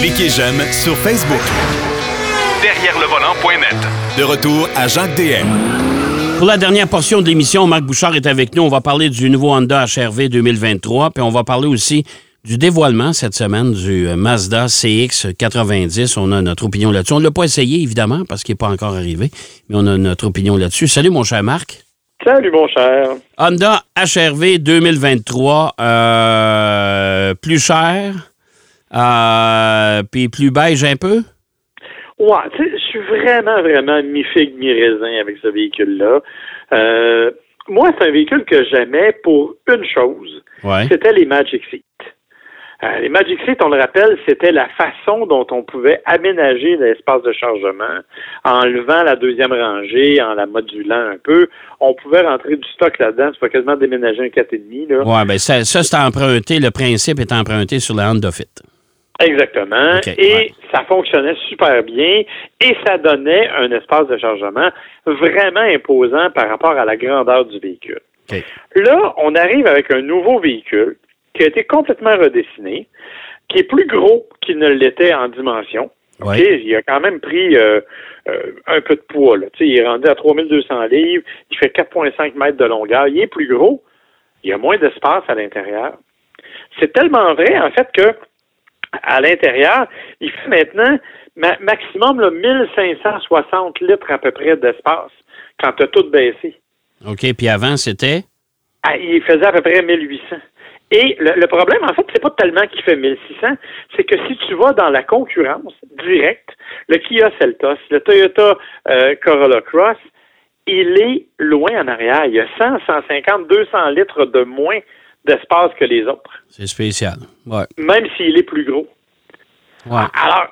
Cliquez j'aime sur Facebook. Derrière le volant.net. De retour à Jacques DM. Pour la dernière portion de l'émission, Marc Bouchard est avec nous. On va parler du nouveau Honda HRV 2023, puis on va parler aussi du dévoilement cette semaine du euh, Mazda CX90. On a notre opinion là-dessus. On ne l'a pas essayé, évidemment, parce qu'il n'est pas encore arrivé, mais on a notre opinion là-dessus. Salut, mon cher Marc. Salut, mon cher. Honda HRV 2023, euh, plus cher, euh, puis plus beige un peu? Ouais, tu sais, je suis vraiment, vraiment mi-figue, mi-raisin avec ce véhicule-là. Euh, moi, c'est un véhicule que j'aimais pour une chose. Ouais. C'était les Magic Seat. Euh, les Magic Seat, on le rappelle, c'était la façon dont on pouvait aménager l'espace de chargement en levant la deuxième rangée, en la modulant un peu. On pouvait rentrer du stock là-dedans. Tu peux quasiment déménager un 4,5. Là. Ouais, ben ça, ça c'est emprunté, le principe est emprunté sur la Honda Fit. Exactement. Et ouais. ça fonctionnait super bien et ça donnait un espace de chargement vraiment imposant par rapport à la grandeur du véhicule. Là, on arrive avec un nouveau véhicule qui a été complètement redessiné, qui est plus gros qu'il ne l'était en dimension. Il a quand même pris euh, euh, un peu de poids. Là. Il est rendu à 3200 livres, il fait 4,5 mètres de longueur, il est plus gros, il y a moins d'espace à l'intérieur. C'est tellement vrai, en fait, que à l'intérieur, il fait maintenant ma- maximum là, 1560 litres à peu près d'espace quand tu as tout baissé. OK, puis avant, c'était? Ah, il faisait à peu près 1800. Et le, le problème, en fait, c'est pas tellement qu'il fait 1600, c'est que si tu vas dans la concurrence directe, le Kia Seltos, le Toyota euh, Corolla Cross, il est loin en arrière. Il y a 100, 150, 200 litres de moins d'espace que les autres, C'est spécial. Ouais. même s'il est plus gros. Ouais. Alors,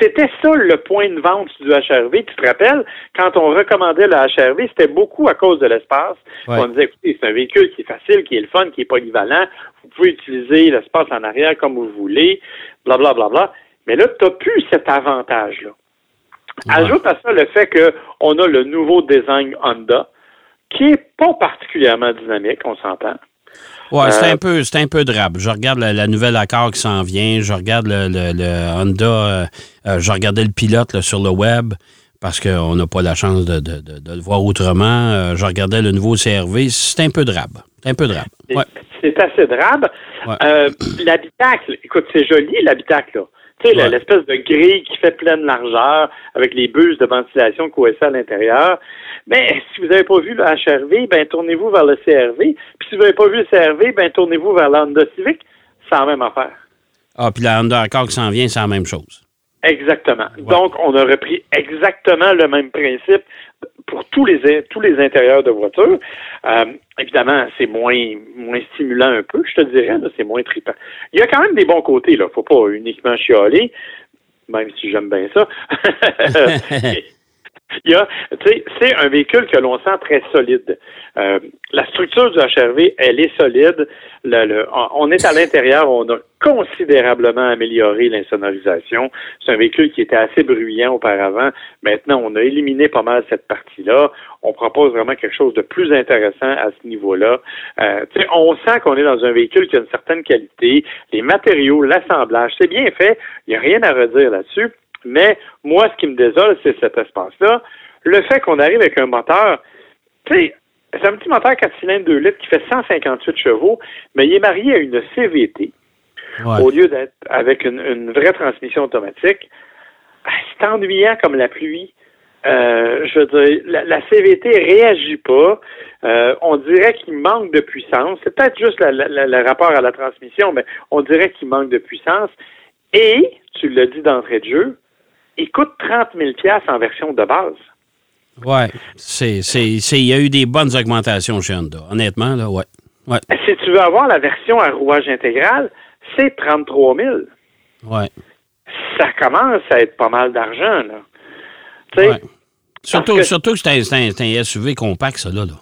c'était ça le point de vente du HRV. Tu te rappelles, quand on recommandait le HRV, c'était beaucoup à cause de l'espace. Ouais. On disait, écoutez, c'est un véhicule qui est facile, qui est le fun, qui est polyvalent. Vous pouvez utiliser l'espace en arrière comme vous voulez, blablabla. Bla, bla, bla. Mais là, tu n'as plus cet avantage-là. Ouais. Ajoute à ça le fait qu'on a le nouveau design Honda, qui est pas particulièrement dynamique, on s'entend. Ouais, c'est Euh, un peu, c'est un peu drabe. Je regarde la, la nouvelle Accord qui s'en vient. Je regarde le, le- le Honda. euh, euh, je regardais le pilote là, sur le web parce qu'on n'a pas la chance de, de- de- de le voir autrement. Euh, je regardais le nouveau CRV. C'est un peu drabe. C'est un peu drabe. Ouais. C'est assez drabe. Ouais. Euh, l'habitacle, écoute, c'est joli, l'habitacle, là. Tu sais, Ouais. l'espèce de grille qui fait pleine largeur avec les buses de ventilation coincées à l'intérieur. Mais si vous n'avez pas vu le HRV, ben tournez-vous vers le CRV. Puis si vous n'avez pas vu le CRV, ben tournez-vous vers la Honda Civic. C'est la même affaire. Ah, puis la Honda Accord qui s'en vient, c'est la même chose. Exactement. Donc, on a repris exactement le même principe pour tous les tous les intérieurs de voiture. Euh, évidemment, c'est moins moins stimulant un peu, je te dirais, c'est moins trippant. Il y a quand même des bons côtés, là. Faut pas uniquement chialer, même si j'aime bien ça. Il y a, c'est un véhicule que l'on sent très solide. Euh, la structure du HRV, elle est solide. Le- le- on- est à l'intérieur, on a considérablement amélioré l'insonorisation. C'est un véhicule qui était assez bruyant auparavant. Maintenant, on a éliminé pas mal cette partie-là. On propose vraiment quelque chose de plus intéressant à ce niveau-là. Euh, on sent qu'on est dans un véhicule qui a une certaine qualité. Les matériaux, l'assemblage, c'est bien fait. Il n'y a rien à redire là-dessus. Mais moi, ce qui me désole, c'est cet espace-là. Le fait qu'on arrive avec un moteur, tu sais, c'est un petit moteur 4 cylindres 2 litres qui fait 158 chevaux, mais il est marié à une CVT Ouais. au lieu d'être avec une, une vraie transmission automatique. Ah, C'est ennuyant comme la pluie. Euh, je veux dire, la, la CVT réagit pas. Euh, on dirait qu'il manque de puissance. C'est peut-être juste le rapport à la transmission, mais on dirait qu'il manque de puissance. Et, tu l'as dit d'entrée de jeu, il coûte 30 000 en version de base. C'est- il y a eu des bonnes augmentations chez Honda. Honnêtement, là, ouais. Ouais. Si tu veux avoir la version à rouage intégral, c'est 33 000. Ouais. Ça commence à être pas mal d'argent, là. Ouais. Surtout, que- surtout que c'est un, c'est un- c'est un SUV compact, ça, là. là.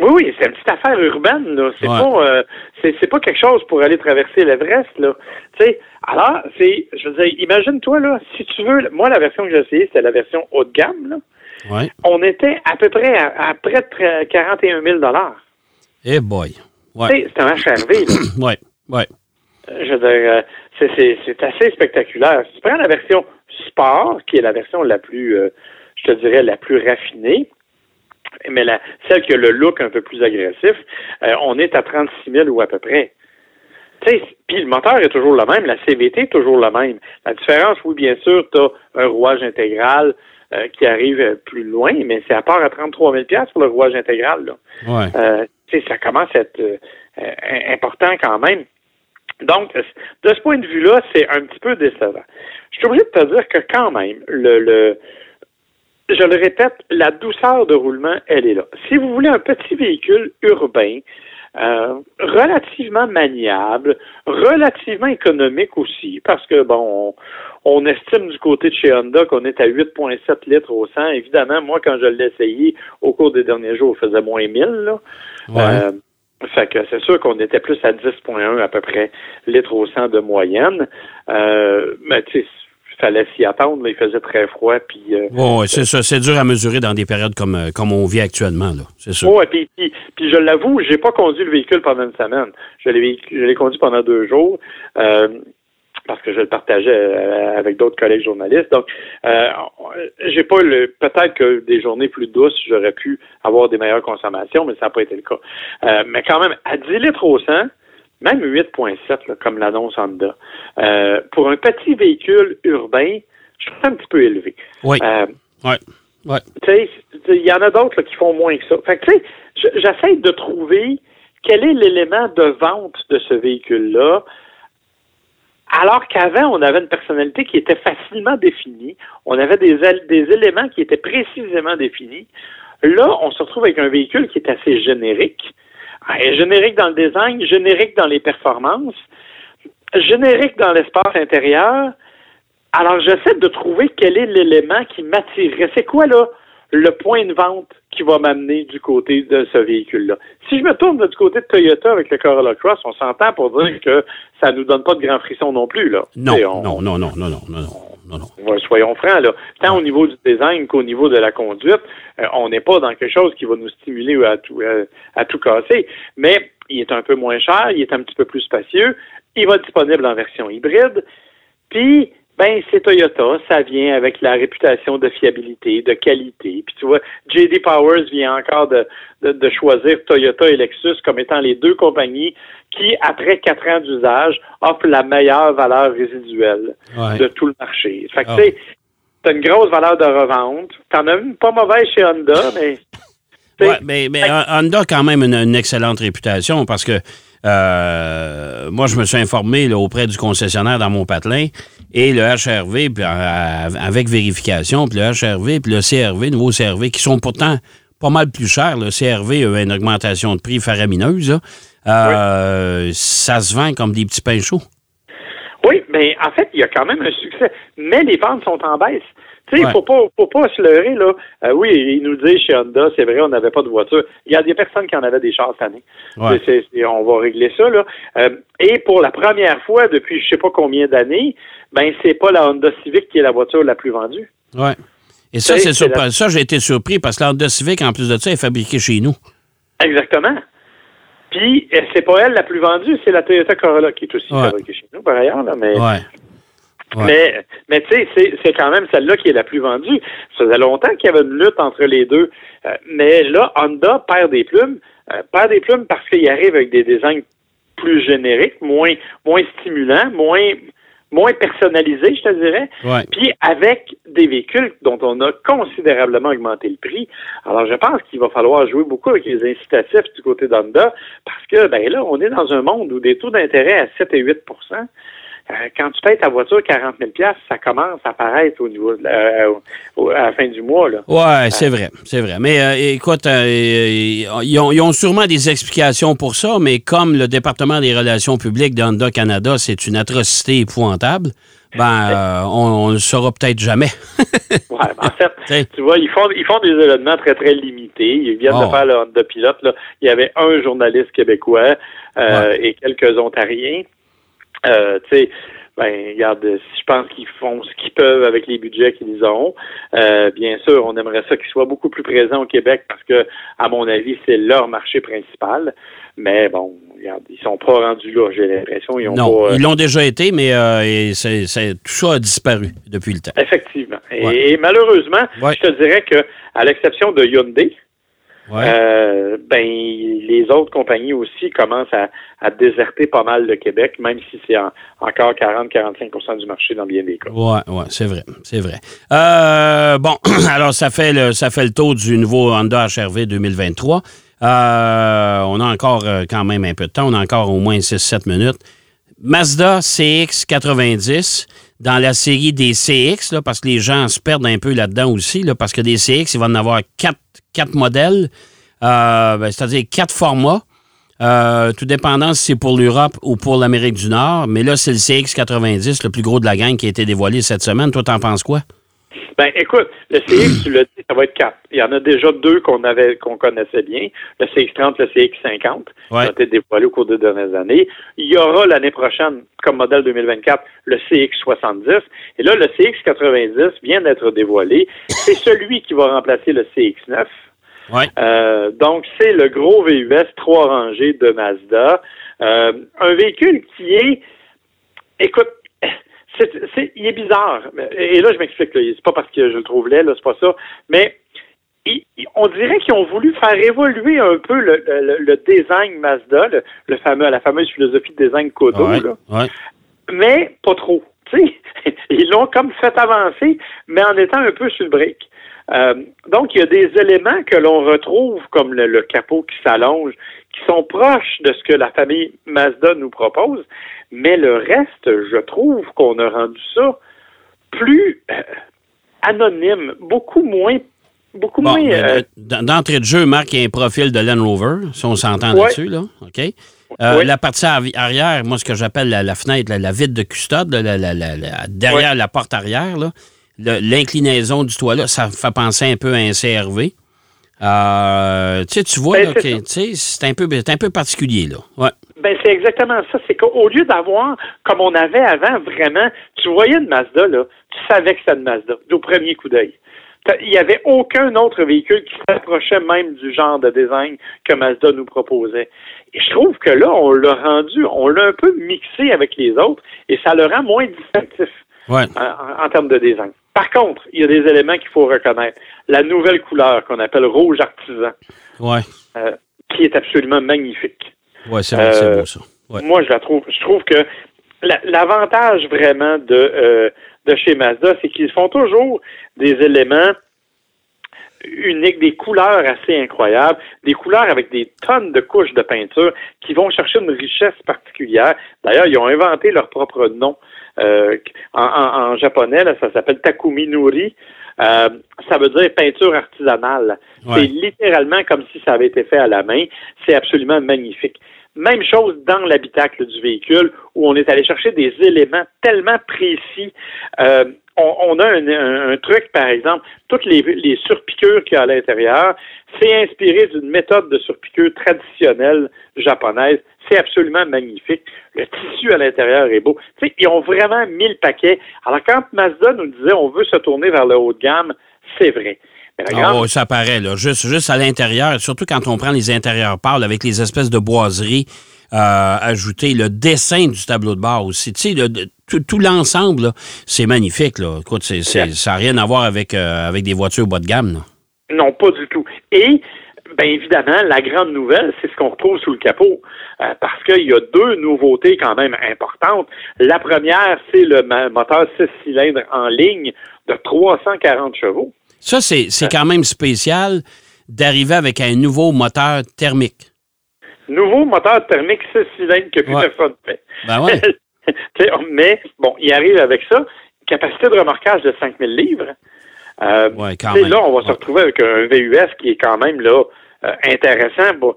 Oui, oui, c'est une petite affaire urbaine, là. C'est Ouais. pas euh, c'est, c'est pas quelque chose pour aller traverser l'Everest, là. Tu sais, alors, c'est, je veux dire, imagine-toi, là, si tu veux, moi, la version que j'ai essayée, c'était la version haut de gamme, là. Ouais. On était à peu près à, à près de tre- 41 000 Eh boy. Tu Ouais. sais, c'est un HRV, là. Ouais. Ouais. Je veux dire, euh, c'est assez spectaculaire. Si tu prends la version sport, qui est la version la plus, euh, je te dirais, la plus raffinée, mais la, celle qui a le look un peu plus agressif, euh, on est à 36 000 ou à peu près. Puis le moteur est toujours le même, la CVT est toujours la même. La différence, oui, bien sûr, tu as un rouage intégral euh, qui arrive plus loin, mais c'est à part à 33 000 pour le rouage intégral. Là. Ouais. Euh, ça commence à être euh, important quand même. Donc, de ce point de vue-là, c'est un petit peu décevant. Je suis obligé de te dire que quand même, le, le je le répète, la douceur de roulement, elle est là. Si vous voulez un petit véhicule urbain, euh, relativement maniable, relativement économique aussi, parce que bon, on, estime du côté de chez Honda qu'on est à 8,7 litres au 100. Évidemment, moi, quand je l'ai essayé au cours des derniers jours, on faisait moins 1000. Là. Euh, fait que c'est sûr qu'on était plus à 10,1 à peu près litres au 100 de moyenne. Euh, mais tu sais, fallait s'y attendre. il faisait très froid. Puis, euh, c'est ça. C'est dur à mesurer dans des périodes comme, euh, comme on vit actuellement. Là. C'est sûr. Oui, puis, puis, je l'avoue, j'ai pas conduit le véhicule pendant une semaine. Je l'ai, je l'ai conduit pendant deux jours. Euh, parce que je le partageais euh, avec d'autres collègues journalistes. Donc, euh, j'ai pas le peut-être que des journées plus douces, j'aurais pu avoir des meilleures consommations, mais ça n'a pas été le cas. mais quand même, à 10 litres au 100, même 8.7, comme l'annonce Honda. Euh, pour un petit véhicule urbain, je trouve ça un petit peu élevé. Oui. Euh, Il y en a d'autres qui font moins que ça. Fait tu sais, j'essaie de trouver quel est l'élément de vente de ce véhicule-là. Alors qu'avant, on avait une personnalité qui était facilement définie. On avait des, des éléments qui étaient précisément définis. Là, on se retrouve avec un véhicule qui est assez générique générique dans le design, générique dans les performances, générique dans l'espace intérieur. Alors, j'essaie de trouver quel est l'élément qui m'attirerait. C'est quoi, là, le point de vente? Qui va m'amener du côté de ce véhicule-là? Si je me tourne du côté de Toyota avec le Corolla Cross, on s'entend pour dire que ça nous donne pas de grands frissons non plus, là. Non, non, non, non, non, non, non non, non. soyons francs, là. Tant au niveau du design qu'au niveau de la conduite, euh, on n'est pas dans quelque chose qui va nous stimuler à tout, euh, à tout casser. Mais il est un peu moins cher, il est un petit peu plus spacieux, il va être disponible en version hybride. Puis, ben, c'est Toyota, ça vient avec la réputation de fiabilité, de qualité. Puis tu vois, JD Powers vient encore de, de, choisir Toyota et Lexus comme étant les deux compagnies qui, après quatre ans d'usage, offrent la meilleure valeur résiduelle de tout le marché. Fait que ah. tu sais, t'as une grosse valeur de revente. T'en as une pas mauvaise chez Honda, mais Ouais, mais, mais Honda a quand même une, excellente réputation parce que euh, moi, je me suis informé auprès du concessionnaire dans mon patelin et le HRV, puis, avec vérification, puis le HRV, puis le CRV, nouveau CRV, qui sont pourtant pas mal plus chers. Le CRV a une augmentation de prix faramineuse. Euh, ça se vend comme des petits pains chauds. Oui, mais en fait, il y a quand même un succès. Mais les ventes sont en baisse. Tu sais, il faut pas, faut pas se leurrer, là. Euh, oui, il nous dit chez Honda, c'est vrai, on n'avait pas de voiture. Il y a des personnes qui en avaient des chars cette année. on va régler ça, là. Euh, et pour la première fois depuis je sais pas combien d'années, ben, c'est pas la Honda Civic qui est la voiture la plus vendue. Ouais. Et ça, c'est Ça, j'ai été surpris parce que la Honda Civic, en plus de ça, est fabriquée chez nous. Exactement. Puis, euh, c'est pas elle la plus vendue, c'est la Toyota Corolla qui est aussi fabriquée chez nous, par ailleurs, là, mais. Ouais. Mais, mais tu sais, c'est quand même celle-là qui est la plus vendue. Ça faisait longtemps qu'il y avait une lutte entre les deux. Euh, mais là, Honda perd des plumes. Euh, perd des plumes parce qu'il arrive avec des designs plus génériques, moins, moins stimulants, moins, moins personnalisés, je te dirais. Puis avec des véhicules dont on a considérablement augmenté le prix. Alors, je pense qu'il va falloir jouer beaucoup avec les incitatifs du côté d'Honda parce que, ben là, on est dans un monde où des taux d'intérêt à 7 et 8 euh, quand tu payes ta voiture 40 000 ça commence à apparaître au niveau euh, à la fin du mois. Là. Ouais, c'est vrai, c'est vrai. Mais euh, écoute, ils, ont, sûrement des explications pour ça, mais comme le département des relations publiques d'Honda Canada, c'est une atrocité épouvantable. Ben, on ne le saura peut-être jamais. ouais, en fait, tu vois, ils font, ils font des événements très, très limités. Ils viennent de oh. faire le Honda Pilote. Là. Il y avait un journaliste québécois et quelques Ontariens. Euh, tu sais, ben, regarde, je pense qu'ils font ce qu'ils peuvent avec les budgets qu'ils ont. Euh, bien sûr, on aimerait ça qu'ils soient beaucoup plus présents au Québec parce que, à mon avis, c'est leur marché principal. Mais bon, regarde, ils sont pas rendus là, j'ai l'impression. Ils ont Non, pas, euh, ils l'ont déjà été, mais euh, et c'est- c'est- tout ça a disparu depuis le temps. Effectivement. Et, malheureusement, Ouais. je te dirais que, à l'exception de Hyundai, Ouais. euh, ben les autres compagnies aussi commencent à, à déserter pas mal le Québec, même si c'est en- encore 40-45 du marché dans bien des cas. Ouais, ouais, c'est vrai, c'est vrai. Euh, bon, alors ça fait le ça fait le tour du nouveau Honda HRV 2023. Euh, on a encore quand même un peu de temps, on a encore au moins 6-7 minutes. Mazda CX90 dans la série des CX, parce que les gens se perdent un peu là-dedans aussi, parce que des CX, il va en avoir quatre, quatre modèles, euh, ben, c'est-à-dire quatre formats. Euh, tout dépendant si c'est pour l'Europe ou pour l'Amérique du Nord. Mais là, c'est le CX90, le plus gros de la gang, qui a été dévoilé cette semaine. Toi, t'en penses quoi? Ben, écoute, le CX, tu l'as dit, ça va être quatre. Il y en a déjà deux qu'on avait, qu'on connaissait bien. Le CX30, le CX50, Ouais. qui ont été dévoilés au cours des dernières années. Il y aura l'année prochaine, comme modèle 2024, le CX70. Et là, le CX90 vient d'être dévoilé. C'est celui qui va remplacer le CX9. Ouais. Euh, donc, c'est le gros VUS trois rangées de Mazda. Euh, un véhicule qui est, écoute, c'est, c'est- il est bizarre. Et là, je m'explique. là. C'est pas parce que je le trouve laid, là, c'est pas ça. Mais il- il- on dirait qu'ils ont voulu faire évoluer un peu le, le- le design Mazda, le, le fameux, la fameuse philosophie de design Kodo. Ouais. là Ouais. mais pas trop. Ils l'ont comme fait avancer, mais en étant un peu sur le break. Euh, donc, il y a des éléments que l'on retrouve, comme le, le capot qui s'allonge, qui sont proches de ce que la famille Mazda nous propose, mais le reste, je trouve qu'on a rendu ça plus euh, anonyme, beaucoup moins, beaucoup Bon, moins. euh, euh, d'entrée de jeu, Marc, il y a un profil de Land Rover, si on s'entend Ouais. là-dessus, là. OK? Euh, Ouais. La partie arri- arrière, moi, ce que j'appelle la, la fenêtre, la, la vitre de custode, la- la- derrière la porte arrière, l'inclinaison du toit, là, ça fait penser un peu à un CRV. Euh, tu vois, Ben, c'est un, peu- c'est un peu particulier, là. Ouais. Ben, c'est exactement ça. C'est qu'au lieu d'avoir, comme on avait avant, vraiment, tu voyais une Mazda, là, tu savais que c'était une Mazda, au premier coup d'œil. Il n'y avait aucun autre véhicule qui s'approchait même du genre de design que Mazda nous proposait. Et je trouve que là, on l'a rendu, on l'a un peu mixé avec les autres et ça le rend moins distinctif Ouais. en, en- en termes de design. Par contre, il y a des éléments qu'il faut reconnaître. La nouvelle couleur qu'on appelle rouge artisan, Ouais. euh, qui est absolument magnifique. Ouais, c'est Euh, beau, ça. Ouais. Moi, je la trouve. Je trouve que la- l'avantage vraiment de euh, de chez Mazda, c'est qu'ils font toujours des éléments uniques, des couleurs assez incroyables, des couleurs avec des tonnes de couches de peinture qui vont chercher une richesse particulière. D'ailleurs, ils ont inventé leur propre nom. Euh, en, en- en japonais, là, ça s'appelle Takumi Nuri. Euh, ça veut dire peinture artisanale. Ouais. C'est littéralement comme si ça avait été fait à la main. C'est absolument magnifique. Même chose dans l'habitacle du véhicule où on est allé chercher des éléments tellement précis. Euh, on, a un, truc, par exemple, toutes les, les surpiqûres qu'il y a à l'intérieur, c'est inspiré d'une méthode de surpiqûre traditionnelle japonaise. C'est absolument magnifique. Le tissu à l'intérieur est beau. Ils ont vraiment mis le paquet. Alors, quand Mazda nous disait on veut se tourner vers le haut de gamme, c'est vrai. Ouais, ça paraît, là. Juste, juste à l'intérieur, surtout quand on prend les intérieurs pâles avec les espèces de boiseries euh, ajoutées, le dessin du tableau de bord aussi. Tu sais, le- tout, tout l'ensemble, là, c'est magnifique, là. Écoute, ça n'a rien à voir avec, euh, avec des voitures bas de gamme, là. Non, pas du tout. Et, bien évidemment, la grande nouvelle, c'est ce qu'on retrouve sous le capot. Euh, parce qu'il y a deux nouveautés quand même importantes. La première, c'est le moteur 6 cylindres en ligne de 340 chevaux. Ça, c'est, quand même spécial d'arriver avec un nouveau moteur thermique. Nouveau moteur thermique 6 cylindres que plus Ouais. personne fait. Ben ouais. Mais, bon, il arrive avec ça. Capacité de remorquage de 5000 livres. Euh, Ouais, quand même. Là, on va se retrouver avec un VUS qui est quand même là euh, intéressant. Bon.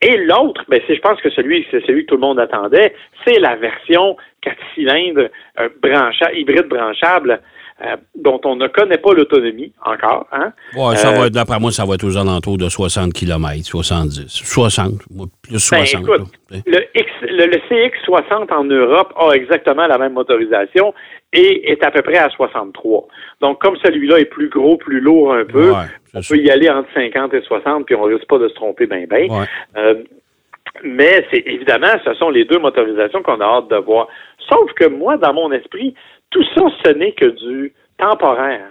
Et l'autre, ben, je pense que celui, c'est celui que tout le monde attendait, c'est la version 4 cylindres euh, brancha- hybride branchable euh, dont on ne connaît pas l'autonomie encore. Hein? Ouais, ça Euh, va être, d'après moi, ça va être aux alentours de 60 km, 70. 60, moi, plus Ben, 60. écoute, là. le, X, le, le CX60 en Europe a exactement la même motorisation et est à peu près à 63. Donc, comme celui-là est plus gros, plus lourd un peu, Ouais, on peut y aller entre 50 et 60, puis on risque pas de se tromper bien. Ouais. Euh, Mais c'est évidemment, ce sont les deux motorisations qu'on a hâte de voir. Sauf que moi, dans mon esprit, tout ça, ce n'est que du temporaire.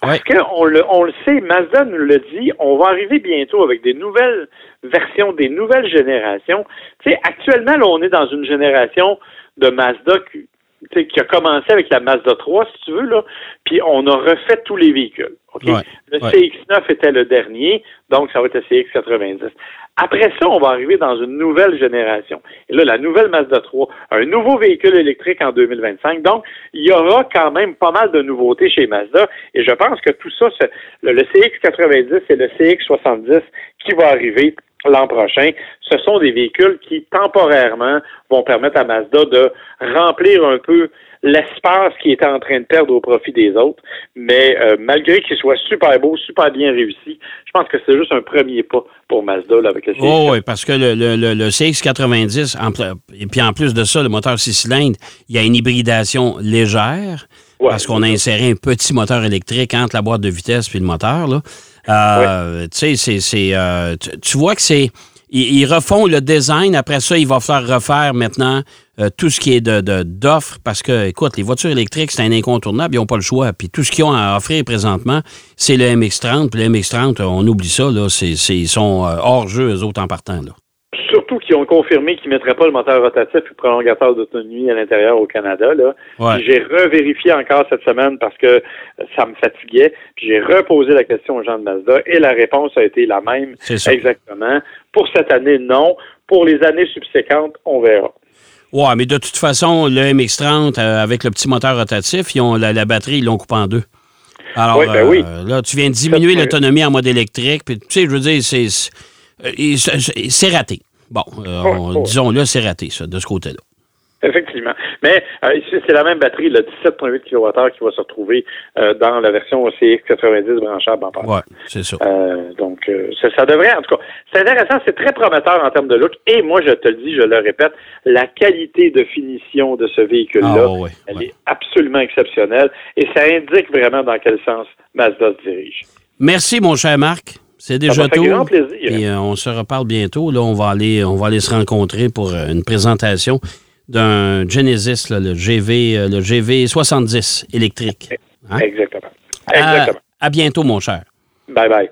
Parce qu'on le, on le sait, Mazda nous le dit, on va arriver bientôt avec des nouvelles versions, des nouvelles générations. Tu sais, actuellement, là, on est dans une génération de Mazda qui, qui a commencé avec la Mazda 3, si tu veux, là, puis on a refait tous les véhicules. le CX9 était le dernier, donc ça va être le CX90. Après ça, on va arriver dans une nouvelle génération. Et là, la nouvelle Mazda 3, un nouveau véhicule électrique en 2025. Donc, il y aura quand même pas mal de nouveautés chez Mazda. Et je pense que tout ça, le, le CX90 et le CX70 qui va arriver l'an prochain, ce sont des véhicules qui temporairement vont permettre à Mazda de remplir un peu l'espace qui était en train de perdre au profit des autres. Mais euh, malgré qu'il soit super beau, super bien réussi, je pense que c'est juste un premier pas pour Mazda avec le CX. Oh, oui, parce que le, le, CX90, et puis en plus de ça, le moteur 6 cylindres, il y a une hybridation légère. parce qu'on a inséré un petit moteur électrique entre la boîte de vitesse et le moteur. Là. Euh, tu sais, c'est, euh, tu vois que c'est ils, refont le design. Après ça, il va falloir refaire maintenant euh, tout ce qui est de, d'offres parce que, écoute, les voitures électriques, c'est un incontournable. Ils n'ont pas le choix. Puis tout ce qu'ils ont à offrir présentement, c'est le MX-30. Puis le MX-30, on oublie ça. Là, c'est, ils sont hors jeu, eux autres, en partant. Là surtout qu'ils ont confirmé qu'ils ne mettraient pas le moteur rotatif et le prolongateur d'autonomie à l'intérieur au Canada. Là. J'ai revérifié encore cette semaine parce que ça me fatiguait. Puis j'ai reposé la question aux gens de Mazda et la réponse a été la même. Exactement. Pour cette année, non. Pour les années subséquentes, on verra. Ouais, mais de toute façon, le MX-30 euh, avec le petit moteur rotatif, ils ont la, batterie, ils l'ont coupé en deux. Alors, oui, ben oui. Euh, là, tu viens de diminuer l'autonomie en mode électrique. Puis, tu sais, je veux dire, c'est, c'est raté. Bon, euh, disons-le, c'est raté, ça, de ce côté-là. Effectivement. Mais euh, c'est la même batterie, le 17.8 kWh qui va se retrouver euh, dans la version CX90 branchable en passant. Oui, c'est ça. donc, ça, devrait, en tout cas, c'est intéressant, c'est très prometteur en termes de look. Et moi, je te le dis, je le répète, la qualité de finition de ce véhicule-là, ah, elle est absolument exceptionnelle. Et ça indique vraiment dans quel sens Mazda se dirige. Merci, mon cher Marc. C'est déjà tout. Et euh, on se reparle bientôt. Là, on va aller, on va aller se rencontrer pour euh, une présentation d'un Genesis, le GV, euh, le GV 70 électrique. Hein? Exactement. Exactement. à bientôt, mon cher. Bye bye.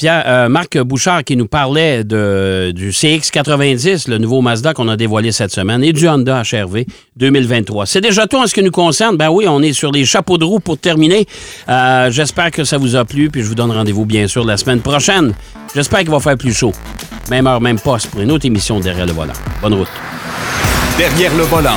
Pierre, euh, Marc Bouchard qui nous parlait du CX90, le nouveau Mazda qu'on a dévoilé cette semaine, et du Honda HRV 2023. C'est déjà tout en ce qui nous concerne. Ben oui, on est sur les chapeaux de roue pour terminer. Euh, j'espère que ça vous a plu, puis je vous donne rendez-vous bien sûr la semaine prochaine. J'espère qu'il va faire plus chaud. Même heure, même poste pour une autre émission Derrière le volant. Bonne route. Derrière le volant.